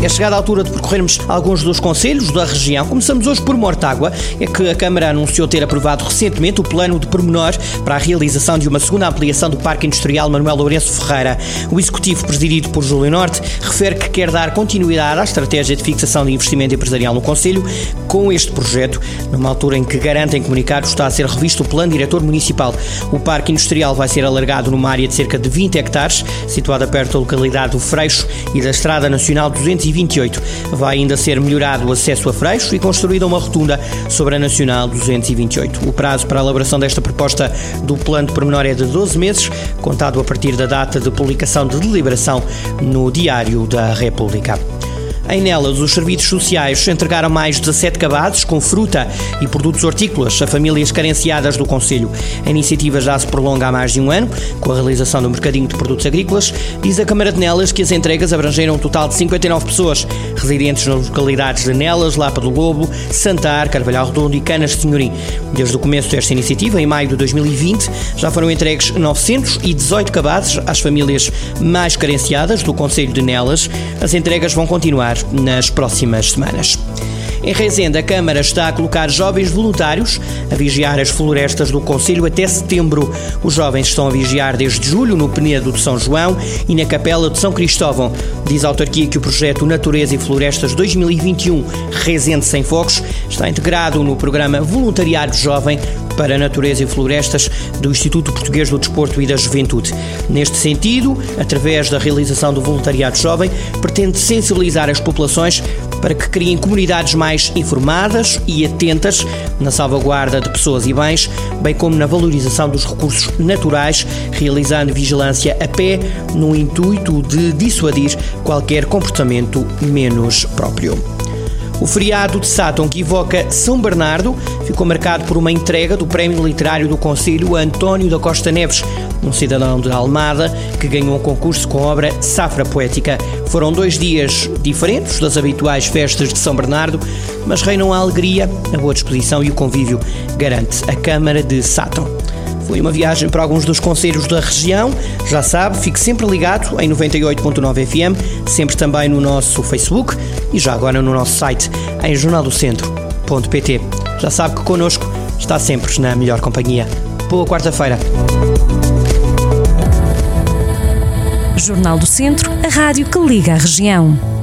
É chegada a altura de percorrermos alguns dos conselhos da região. Começamos hoje por Mortágua, é que a Câmara anunciou ter aprovado recentemente o plano de pormenor para a realização de uma segunda ampliação do Parque Industrial Manuel Lourenço Ferreira. O executivo, presidido por Júlio Norte, refere que quer dar continuidade à estratégia de fixação de investimento empresarial no Conselho com este projeto, numa altura em que garantem comunicar está a ser revisto o plano diretor municipal. O Parque Industrial vai ser alargado numa área de cerca de 20 hectares, situada perto da localidade do Freixo e da Estrada Nacional 200 228. Vai ainda ser melhorado o acesso a Freixo e construída uma rotunda sobre a Nacional 228. O prazo para a elaboração desta proposta do plano de pormenor é de 12 meses, contado a partir da data de publicação de deliberação no Diário da República. Em Nelas, os serviços sociais entregaram mais 17 cabazes com fruta e produtos hortícolas a famílias carenciadas do Conselho. A iniciativa já se prolonga há mais de um ano, com a realização do mercadinho de produtos agrícolas. Diz a Câmara de Nelas que as entregas abrangeram um total de 59 pessoas, residentes nas localidades de Nelas, Lapa do Lobo, Santar, Carvalhal Redondo e Canas de Senhorim. Desde o começo desta iniciativa, em maio de 2020, já foram entregues 918 cabazes às famílias mais carenciadas do Conselho de Nelas. As entregas vão continuar nas próximas semanas. Em Rezende, a Câmara está a colocar jovens voluntários a vigiar as florestas do Conselho até setembro. Os jovens estão a vigiar desde julho no Penedo de São João e na Capela de São Cristóvão. Diz a autarquia que o projeto Natureza e Florestas 2021 Rezende Sem Focos está integrado no programa Voluntariado Jovem para a Natureza e Florestas do Instituto Português do Desporto e da Juventude. Neste sentido, através da realização do voluntariado jovem, pretende sensibilizar as populações para que criem comunidades mais informadas e atentas na salvaguarda de pessoas e bens, bem como na valorização dos recursos naturais, realizando vigilância a pé no intuito de dissuadir qualquer comportamento menos próprio. O feriado de Sátão, que evoca São Bernardo, ficou marcado por uma entrega do Prémio Literário do Conselho António da Costa Neves, um cidadão de Almada que ganhou um concurso com a obra Safra Poética. Foram dois dias diferentes das habituais festas de São Bernardo, mas reinam a alegria, a boa disposição e o convívio, garante a Câmara de Sátão. Foi uma viagem para alguns dos conselhos da região. Já sabe, fique sempre ligado em 98.9 FM, sempre também no nosso Facebook e já agora no nosso site em jornaldocentro.pt. Já sabe que connosco está sempre na melhor companhia. Boa quarta-feira. Jornal do Centro, a rádio que liga a região.